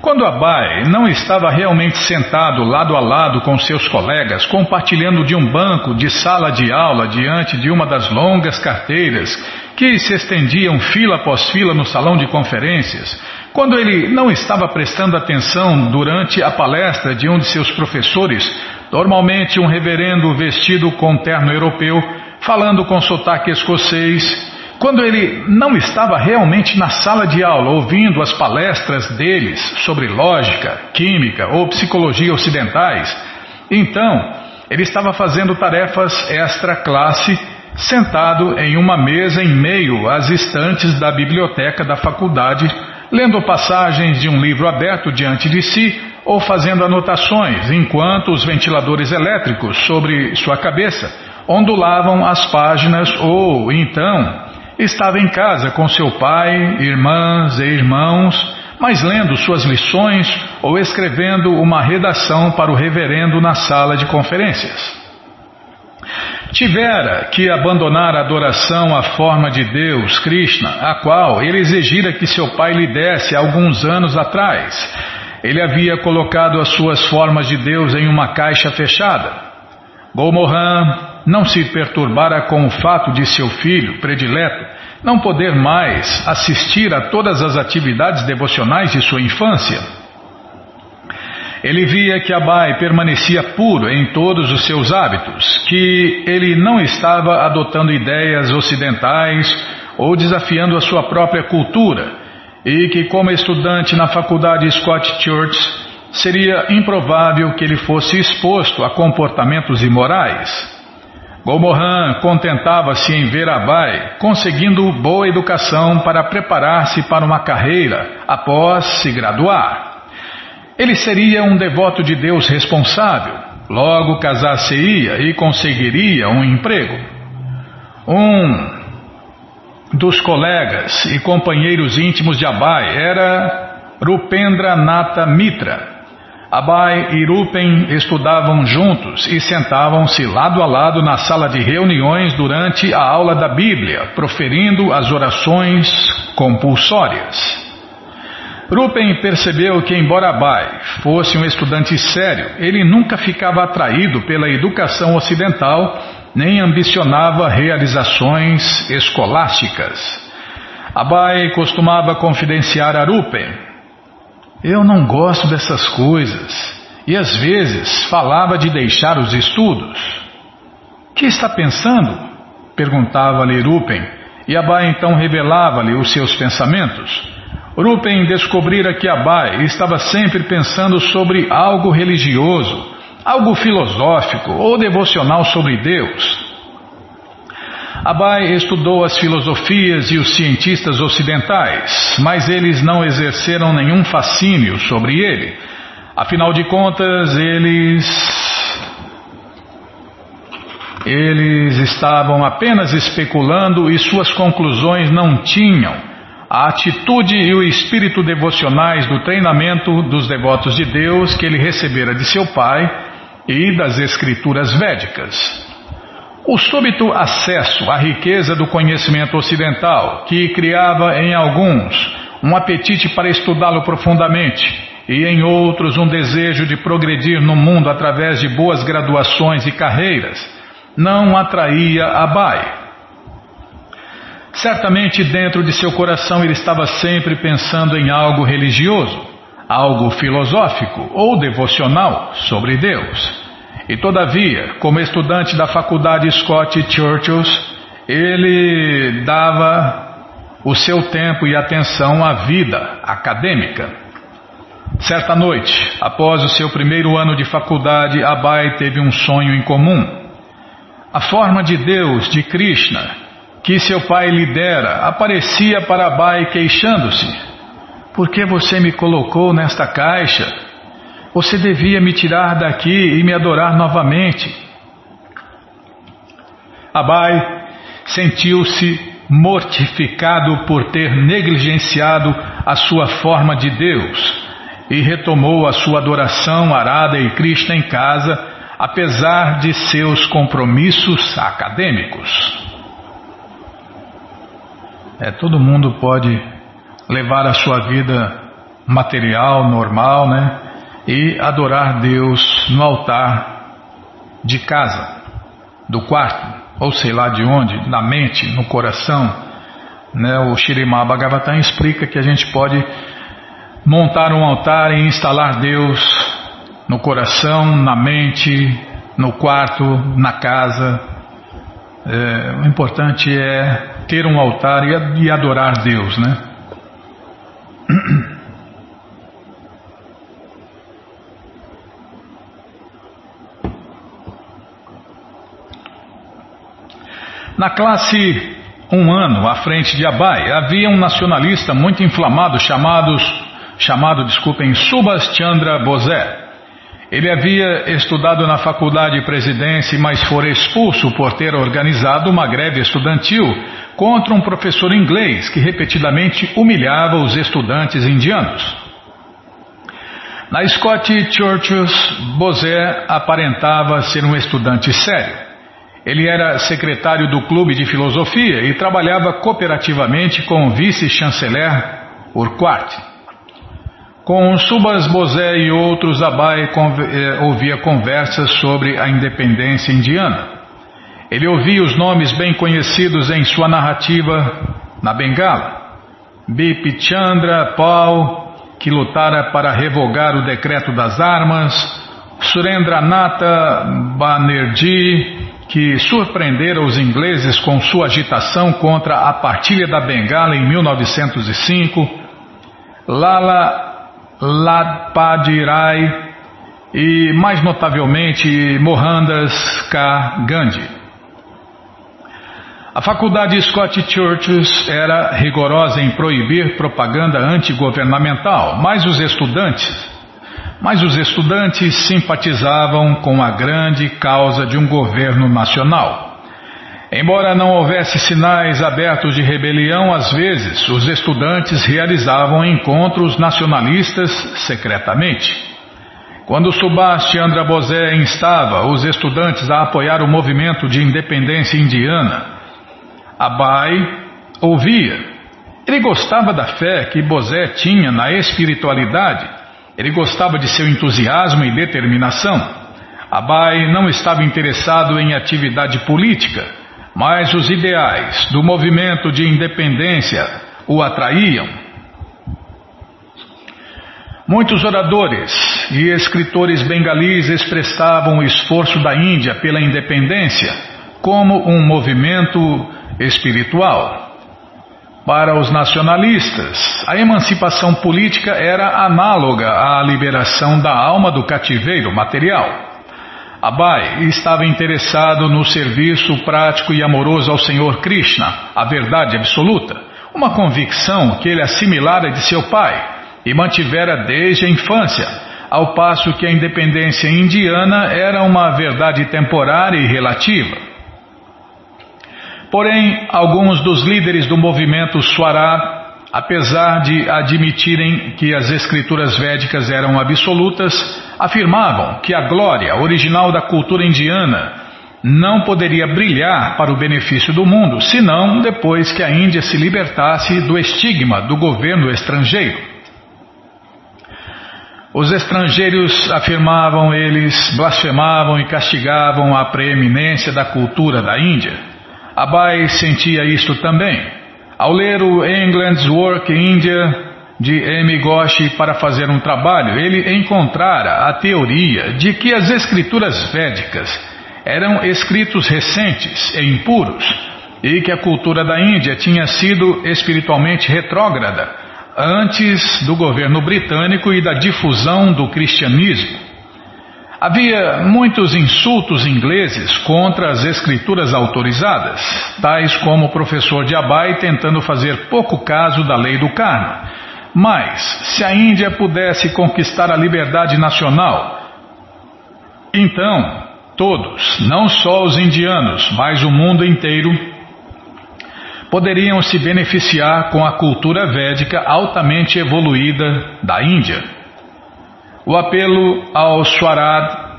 Quando Abai não estava realmente sentado lado a lado com seus colegas, compartilhando de um banco de sala de aula diante de uma das longas carteiras que se estendiam fila após fila no salão de conferências, quando ele não estava prestando atenção durante a palestra de um de seus professores, normalmente um reverendo vestido com terno europeu, falando com sotaque escocês, quando ele não estava realmente na sala de aula ouvindo as palestras deles sobre lógica, química ou psicologia ocidentais, então ele estava fazendo tarefas extra-classe, sentado em uma mesa em meio às estantes da biblioteca da faculdade lendo passagens de um livro aberto diante de si ou fazendo anotações, enquanto os ventiladores elétricos sobre sua cabeça ondulavam as páginas ou, então, estava em casa com seu pai, irmãs e irmãos, mas lendo suas lições ou escrevendo uma redação para o reverendo na sala de conferências. Tivera que abandonar a adoração à forma de Deus, Krishna, a qual ele exigira que seu pai lhe desse alguns anos atrás. Ele havia colocado as suas formas de Deus em uma caixa fechada. Golmohan não se perturbara com o fato de seu filho, predileto, não poder mais assistir a todas as atividades devocionais de sua infância. Ele via que Abai permanecia puro em todos os seus hábitos, que ele não estava adotando ideias ocidentais ou desafiando a sua própria cultura, e que, como estudante na faculdade Scott Church, seria improvável que ele fosse exposto a comportamentos imorais. Gomohan contentava-se em ver Abai conseguindo boa educação para preparar-se para uma carreira após se graduar. Ele seria um devoto de Deus responsável, logo casar-se-ia e conseguiria um emprego. Um dos colegas e companheiros íntimos de Abai era Rupendra Nata Mitra. Abai e Rupen estudavam juntos e sentavam-se lado a lado na sala de reuniões durante a aula da Bíblia, proferindo as orações compulsórias. Rupen percebeu que, embora Bai fosse um estudante sério, ele nunca ficava atraído pela educação ocidental nem ambicionava realizações escolásticas. Abai costumava confidenciar a Rupen: Eu não gosto dessas coisas. E às vezes falava de deixar os estudos. Que está pensando? perguntava-lhe Rupen, e Abai então revelava-lhe os seus pensamentos. Rupen descobrira que Abai estava sempre pensando sobre algo religioso, algo filosófico ou devocional sobre Deus. Abai estudou as filosofias e os cientistas ocidentais, mas eles não exerceram nenhum fascínio sobre ele. Afinal de contas, eles eles estavam apenas especulando e suas conclusões não tinham a atitude e o espírito devocionais do treinamento dos devotos de Deus que ele recebera de seu pai e das escrituras védicas. O súbito acesso à riqueza do conhecimento ocidental, que criava em alguns um apetite para estudá-lo profundamente e em outros um desejo de progredir no mundo através de boas graduações e carreiras, não atraía Abai. Certamente dentro de seu coração ele estava sempre pensando em algo religioso, algo filosófico ou devocional sobre Deus. E todavia, como estudante da faculdade Scott Churchill, ele dava o seu tempo e atenção à vida acadêmica. Certa noite, após o seu primeiro ano de faculdade, Abai teve um sonho em comum. A forma de Deus, de Krishna, que seu pai lhe dera, aparecia para Abai queixando-se: Por que você me colocou nesta caixa? Você devia me tirar daqui e me adorar novamente. Abai sentiu-se mortificado por ter negligenciado a sua forma de Deus e retomou a sua adoração arada e Krishna em casa, apesar de seus compromissos acadêmicos. É, todo mundo pode levar a sua vida material, normal, né? E adorar Deus no altar de casa, do quarto, ou sei lá de onde, na mente, no coração. Né? O Shirimá Bhagavatam explica que a gente pode montar um altar e instalar Deus no coração, na mente, no quarto, na casa. É, o importante é ter um altar e adorar Deus, né? Na classe um ano à frente de Abai havia um nacionalista muito inflamado chamado, chamado desculpem, Subhas Chandra Bose. Ele havia estudado na faculdade de presidência, mas fora expulso por ter organizado uma greve estudantil contra um professor inglês que repetidamente humilhava os estudantes indianos. Na Scott Churches, Bose aparentava ser um estudante sério. Ele era secretário do clube de filosofia e trabalhava cooperativamente com o vice-chanceler Urquhart. Com Subas Bose e outros, Abai eh, ouvia conversas sobre a independência indiana. Ele ouvia os nomes bem conhecidos em sua narrativa na Bengala. Bipichandra Paul, que lutara para revogar o decreto das armas, Surendranatha Banerjee, que surpreendera os ingleses com sua agitação contra a partilha da Bengala em 1905, Lala Ladpadirai e, mais notavelmente, Mohandas K. Gandhi. A faculdade Scott Churches era rigorosa em proibir propaganda antigovernamental, mas os estudantes, mas os estudantes simpatizavam com a grande causa de um governo nacional. Embora não houvesse sinais abertos de rebelião, às vezes os estudantes realizavam encontros nacionalistas secretamente. Quando Subhash Chandra Bose instava os estudantes a apoiar o movimento de independência indiana, Abai ouvia. Ele gostava da fé que Bosé tinha na espiritualidade. Ele gostava de seu entusiasmo e determinação. Abai não estava interessado em atividade política, mas os ideais do movimento de independência o atraíam. Muitos oradores e escritores bengalis expressavam o esforço da Índia pela independência como um movimento espiritual. Para os nacionalistas, a emancipação política era análoga à liberação da alma do cativeiro material. Abai estava interessado no serviço prático e amoroso ao Senhor Krishna, a verdade absoluta, uma convicção que ele assimilara de seu pai e mantivera desde a infância, ao passo que a independência indiana era uma verdade temporária e relativa. Porém, alguns dos líderes do movimento Swarad, apesar de admitirem que as escrituras védicas eram absolutas, afirmavam que a glória original da cultura indiana não poderia brilhar para o benefício do mundo, senão depois que a Índia se libertasse do estigma do governo estrangeiro. Os estrangeiros, afirmavam eles, blasfemavam e castigavam a preeminência da cultura da Índia. Abai sentia isto também. Ao ler o England's Work India de M. Ghosh para fazer um trabalho, ele encontrara a teoria de que as escrituras védicas eram escritos recentes e impuros e que a cultura da Índia tinha sido espiritualmente retrógrada antes do governo britânico e da difusão do cristianismo. Havia muitos insultos ingleses contra as escrituras autorizadas, tais como o professor de Abai tentando fazer pouco caso da lei do karma. Mas, se a Índia pudesse conquistar a liberdade nacional, então Todos, não só os indianos, mas o mundo inteiro, poderiam se beneficiar com a cultura védica altamente evoluída da Índia. O apelo ao Swarad,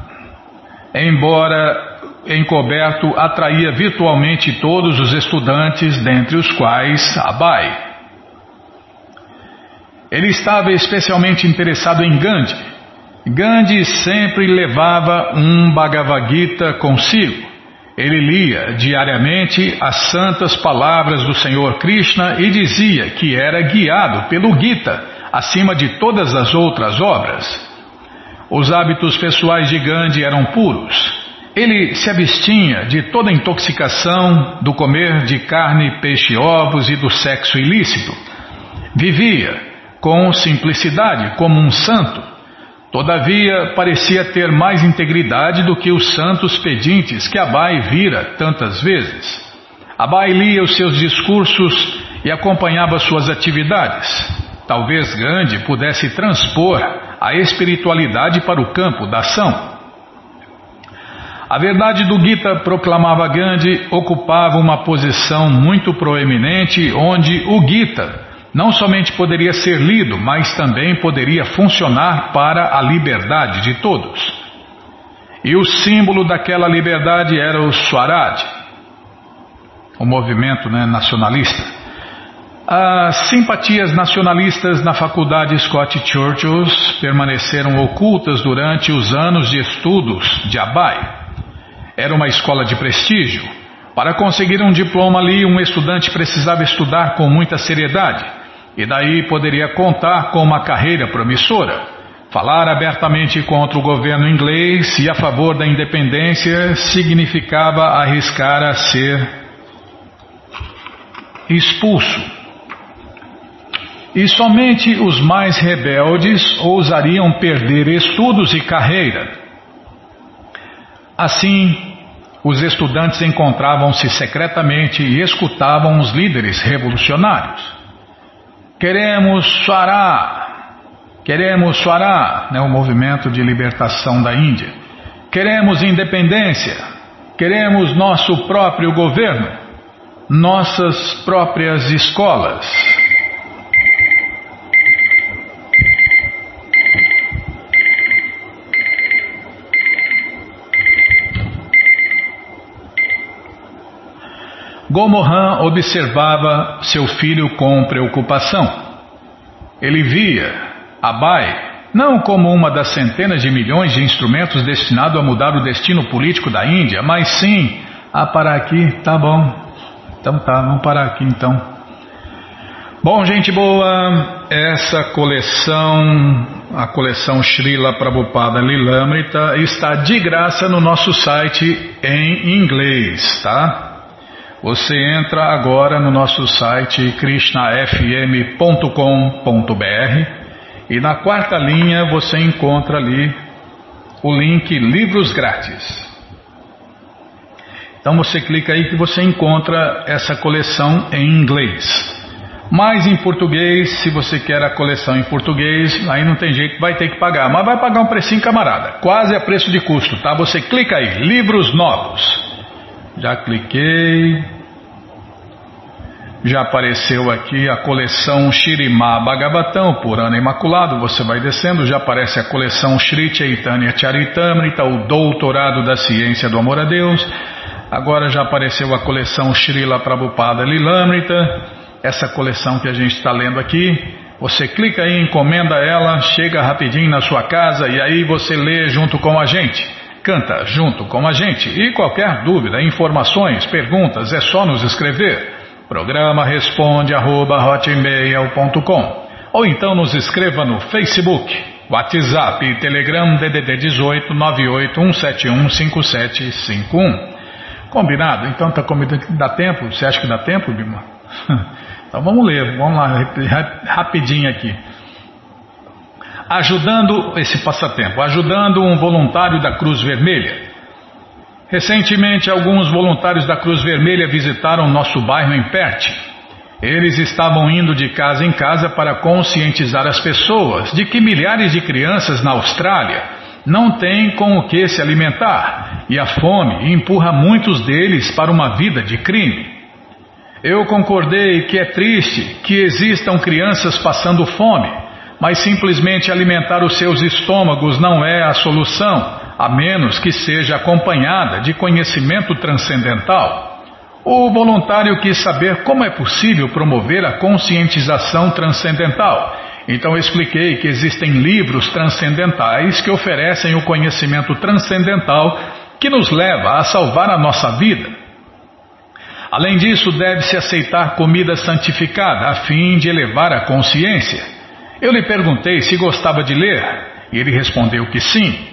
embora encoberto, atraía virtualmente todos os estudantes, dentre os quais Abai. Ele estava especialmente interessado em Gandhi, Gandhi sempre levava um Bhagavad Gita consigo. Ele lia diariamente as santas palavras do Senhor Krishna e dizia que era guiado pelo Gita acima de todas as outras obras. Os hábitos pessoais de Gandhi eram puros. Ele se abstinha de toda intoxicação, do comer de carne, peixe e ovos e do sexo ilícito. Vivia com simplicidade como um santo Todavia, parecia ter mais integridade do que os santos pedintes que Abai vira tantas vezes. Abai lia os seus discursos e acompanhava suas atividades. Talvez Gandhi pudesse transpor a espiritualidade para o campo da ação. A verdade do Gita, proclamava Gandhi, ocupava uma posição muito proeminente onde o Gita não somente poderia ser lido, mas também poderia funcionar para a liberdade de todos. E o símbolo daquela liberdade era o Swaraj, o movimento né, nacionalista. As simpatias nacionalistas na faculdade Scott Churchill permaneceram ocultas durante os anos de estudos de Abai. Era uma escola de prestígio. Para conseguir um diploma ali, um estudante precisava estudar com muita seriedade e daí poderia contar com uma carreira promissora. Falar abertamente contra o governo inglês e a favor da independência significava arriscar a ser expulso. E somente os mais rebeldes ousariam perder estudos e carreira. Assim, os estudantes encontravam-se secretamente e escutavam os líderes revolucionários. Queremos Swará, queremos Swará, né, o movimento de libertação da Índia. Queremos independência, queremos nosso próprio governo, nossas próprias escolas. Gomohan observava seu filho com preocupação. Ele via Abai não como uma das centenas de milhões de instrumentos destinados a mudar o destino político da Índia, mas sim a parar aqui, tá bom. Então tá, vamos parar aqui então. Bom, gente boa, essa coleção, a coleção Srila Prabhupada Lilamrita, está de graça no nosso site em inglês, tá? Você entra agora no nosso site krishnafm.com.br e na quarta linha você encontra ali o link Livros Grátis. Então você clica aí que você encontra essa coleção em inglês. Mas em português, se você quer a coleção em português, aí não tem jeito, vai ter que pagar. Mas vai pagar um precinho, camarada. Quase a preço de custo, tá? Você clica aí, livros novos. Já cliquei. Já apareceu aqui a coleção Shirimá Bhagavatam, por ano imaculado, você vai descendo, já aparece a coleção Shri Chaitanya Charitamrita, o doutorado da ciência do amor a Deus. Agora já apareceu a coleção Srila Prabhupada Lilamrita, essa coleção que a gente está lendo aqui. Você clica aí, encomenda ela, chega rapidinho na sua casa e aí você lê junto com a gente. Canta junto com a gente. E qualquer dúvida, informações, perguntas, é só nos escrever. Programa responde arroba, ou então nos escreva no Facebook, WhatsApp e Telegram DDD 18 981715751. Combinado? Então tá combinado que dá tempo? Você acha que dá tempo, Bima? Então vamos ler, vamos lá rapidinho aqui. Ajudando esse passatempo, ajudando um voluntário da Cruz Vermelha. Recentemente, alguns voluntários da Cruz Vermelha visitaram nosso bairro em Perth. Eles estavam indo de casa em casa para conscientizar as pessoas de que milhares de crianças na Austrália não têm com o que se alimentar e a fome empurra muitos deles para uma vida de crime. Eu concordei que é triste que existam crianças passando fome, mas simplesmente alimentar os seus estômagos não é a solução a menos que seja acompanhada de conhecimento transcendental. O voluntário quis saber como é possível promover a conscientização transcendental. Então expliquei que existem livros transcendentais que oferecem o conhecimento transcendental que nos leva a salvar a nossa vida. Além disso, deve-se aceitar comida santificada a fim de elevar a consciência. Eu lhe perguntei se gostava de ler e ele respondeu que sim.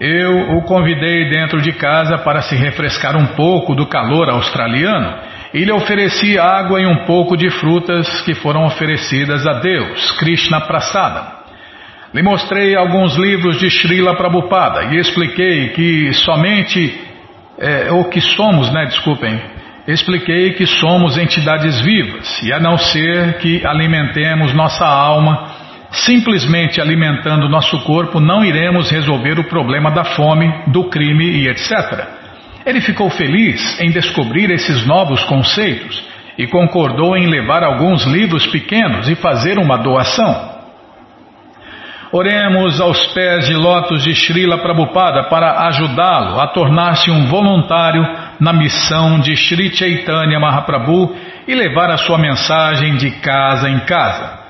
Eu o convidei dentro de casa para se refrescar um pouco do calor australiano e lhe ofereci água e um pouco de frutas que foram oferecidas a Deus, Krishna Prasada. Lhe mostrei alguns livros de Srila Prabhupada e expliquei que somente, é, ou que somos, né, desculpem, expliquei que somos entidades vivas e a não ser que alimentemos nossa alma Simplesmente alimentando nosso corpo não iremos resolver o problema da fome, do crime e etc. Ele ficou feliz em descobrir esses novos conceitos e concordou em levar alguns livros pequenos e fazer uma doação. Oremos aos pés de lótus de Srila Prabhupada para ajudá-lo a tornar-se um voluntário na missão de Sri Chaitanya Mahaprabhu e levar a sua mensagem de casa em casa.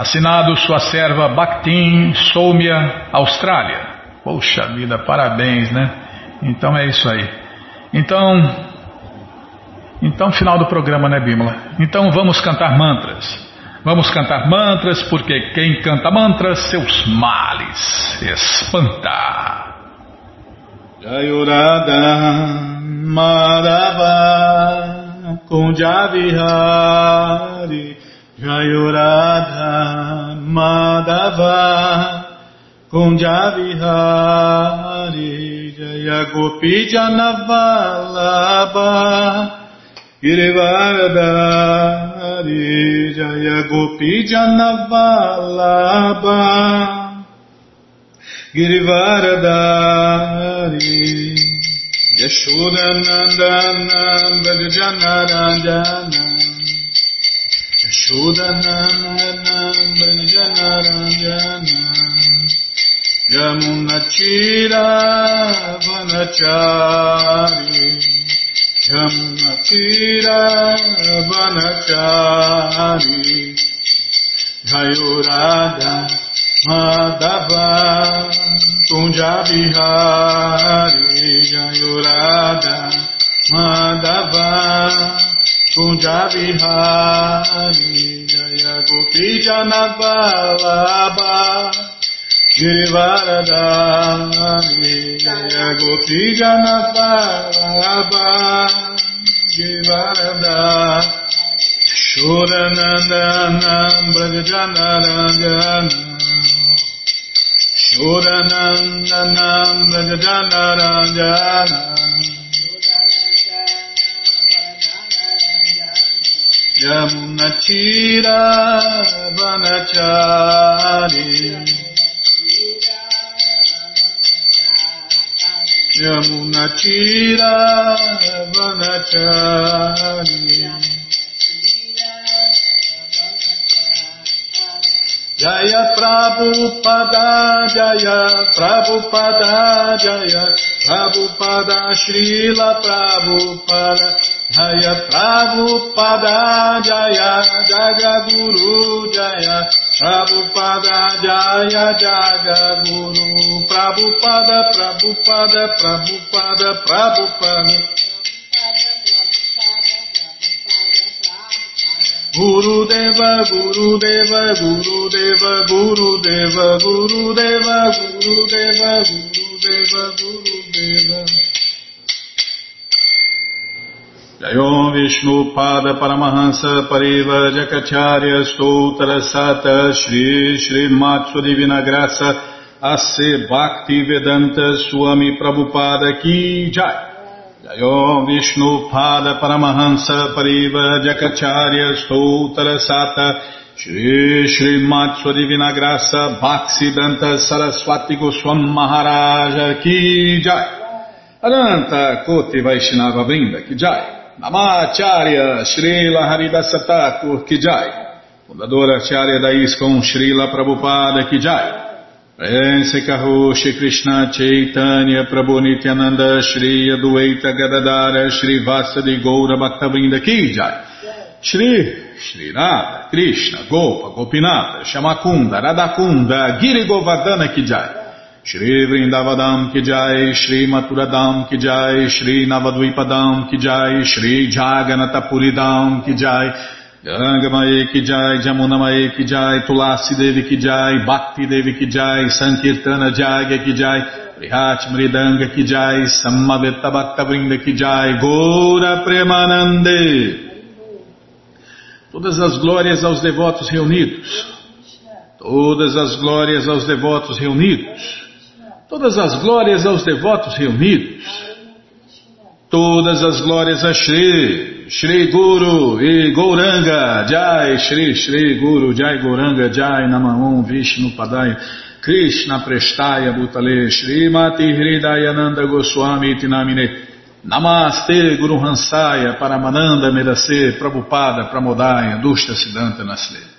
Assinado sua serva Bhaktin Soumya, Austrália. Poxa vida, parabéns, né? Então é isso aí. Então, então final do programa, né, Bímola? Então vamos cantar mantras. Vamos cantar mantras, porque quem canta mantras, seus males espanta. Jayurada Madhava Kunjavihari Jayurada Madhava Kunjavihari Jaya Gopi Janavalabha Girivardhari Jaya Gopi Janavalabha Girivardhari Yashodanandana Brajanaranjana Shudananam Janarajana Yamunachira Vanachari Yamunachira Vanachari Jayurada Madhava Kunjabihari Jayurada Madhava Kunjabihari Jaya Gopi Janavalabha Girivaradhari Jaya Gopi Janavalabha Girivaradhari Shuranandanam Brajanaranjana Shuranandanam Brajanaranjana Yamunachiravanachari Yamunachira Vanachari. Jaya Prabhupada Jaya Prabhupada Jaya Prabhupada Srila Prabhupada Jaya Prabhupada Jaya Jagaguru Jaya Prabhupada Jaya Jagaguru Prabhupada Prabhupada Prabhupada Prabhupada Guru Deva, Guru Deva, Guru Deva, Guru Deva, Guru Jayom Vishnu Pada Paramahansa Pariva Jakacharya Stoutra Sata Shri Shri Matsu Divina Graça Ase Bhakti Vedanta Swami Prabhupada Ki Jai. Jayom Vishnu Pada Paramahansa Pariva Jakacharya Stoutra Sata Shri Shri Matsu Divina Graça Bhaktisiddhanta Saraswati Goswam Maharaja Ki Jai. Aranta Koti Vaishnava Brinda Ki Jai Namacharya Srila Haridasa Thakur Ki Jai. Fundadora Acharya da ISKCON Srila Prabhupada Ki Jai. Prense Kaho Shri Krishna Chaitanya Prabhu Nityananda Shri Adueita Gadadara Shri Vasadi Goura Bhaktavrinda Ki Jai. Shri Shri Radha Krishna Gopa Gopinata Shamakunda Radakunda Giri Govardhana Ki Jai Shri Vrindavadam Ki Jai Shri Maturadam Ki Jai Shri Navadvipadam Ki Jai Shri Jaganatapuridam Ki Jai Gangamaye Kijai, Jamunamaye Kijai, Tulasi Devi Kijai, Bhakti Devi Kijai, Sankirtana Jagya Kijai, Prihat Mridanga Kijai, Samaveta Bhakta Vrinda Kijai, Gora Premanande. Todas as glórias aos devotos reunidos. Todas as glórias aos devotos reunidos. Todas as glórias aos devotos reunidos. Todas as glórias a Shri. Shri Guru e Gouranga Jai Shri Shri Guru Jai Gouranga Jai Namahum Vishnu Padaya Krishna Prestaya Bhutale Shri Mati Hridayananda Goswami Tinamine Namaste Guru Hansaya Paramananda Medase Prabhupada Pramodaya Dushta Siddhanta Nasle